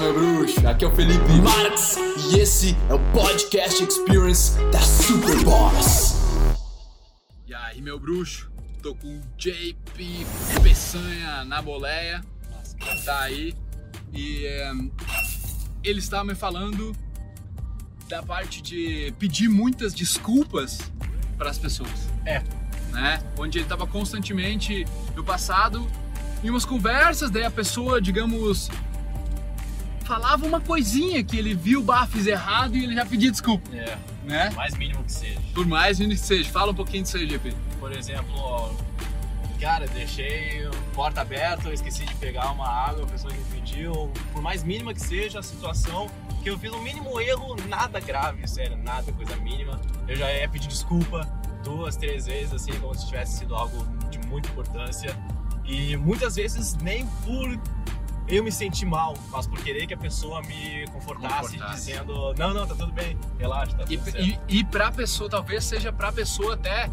meu bruxo. Aqui é o Felipe Marx e esse é o Podcast Experience da Superboss. E aí, meu bruxo? Tô com o JP Peçanha na boleia. Tá aí. E é, ele estava me falando da parte de pedir muitas desculpas para as pessoas. É. Né? Onde ele estava constantemente no passado em umas conversas, daí a pessoa, digamos, falava uma coisinha que ele viu, bah, fiz errado e ele já pedia desculpa. É. Né? Mais mínimo que seja. Por mais mínimo que seja. Fala um pouquinho disso aí, GP. Por exemplo, cara, deixei porta aberta, esqueci de pegar uma água, a pessoa me pediu, por mais mínima que seja a situação, que eu fiz um mínimo erro, nada grave, sério, nada, coisa mínima. Eu já ia pedir desculpa duas, três vezes, assim, como se tivesse sido algo de muita importância. E muitas vezes nem por eu me sentir mal, mas por querer que a pessoa me confortasse, Confortasse. dizendo, não, não, tá tudo bem, relaxa, tá E, tudo certo. e, e pra pessoa, talvez seja pra pessoa até,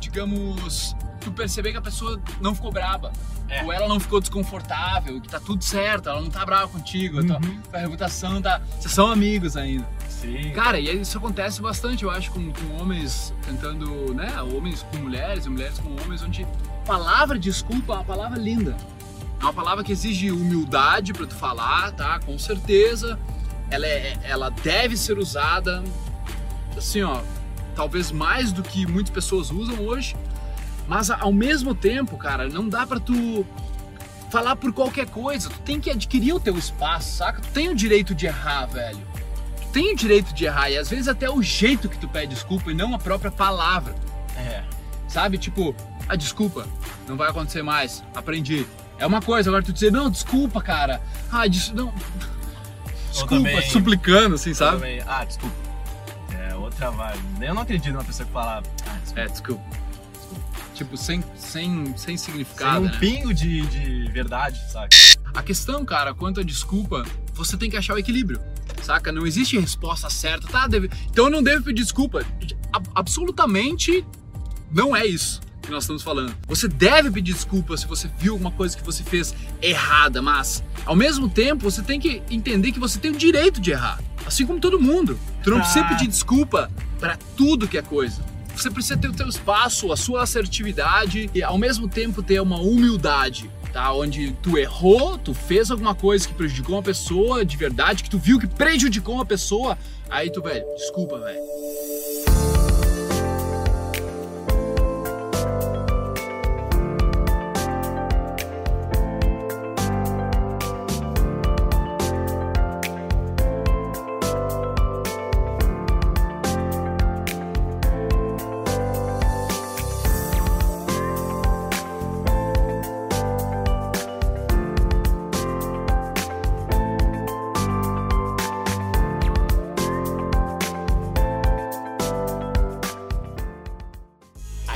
digamos, tu perceber que a pessoa não ficou braba. É. Ou ela não ficou desconfortável, que tá tudo certo, ela não tá brava contigo, a tua, Uhum. tua reputação tá. Vocês são amigos ainda. Sim. Cara, e isso acontece bastante, eu acho, com, com homens tentando, né? Homens com mulheres e mulheres com homens, onde a palavra desculpa é uma palavra linda. É uma palavra que exige humildade pra tu falar, tá? Com certeza. Ela, é, ela deve ser usada, assim, ó, talvez mais do que muitas pessoas usam hoje. Mas ao mesmo tempo, cara, não dá pra tu falar por qualquer coisa. Tu tem que adquirir o teu espaço, saca? Tu tem o direito de errar, velho tem o direito de errar e às vezes até o jeito que tu pede desculpa e não a própria palavra, É. sabe? Tipo, a desculpa, não vai acontecer mais, aprendi. É uma coisa, agora tu dizer, não, desculpa, cara. Ah, des... não. Desculpa, também- suplicando, assim, sabe? Também, ah, desculpa. É outra vibe. Eu não acredito numa pessoa que fala, ah, desculpa. É, desculpa. Tipo, sem, sem, sem Sem significado, um né? pingo de, de verdade, sabe? A questão, cara, quanto à desculpa, você tem que achar o equilíbrio, saca? Não existe resposta certa, tá? Deve... Então eu não devo pedir desculpa. Absolutamente não é isso que nós estamos falando. Você deve pedir desculpa se você viu alguma coisa que você fez errada, mas ao mesmo tempo você tem que entender que você tem o direito de errar, assim como todo mundo. Tu não precisa Ah. pedir desculpa para tudo que é coisa. Você precisa ter o teu espaço, a sua assertividade e ao mesmo tempo ter uma humildade, tá? Onde tu errou, tu fez alguma coisa que prejudicou uma pessoa de verdade, que tu viu que prejudicou uma pessoa, aí tu, velho, desculpa, velho.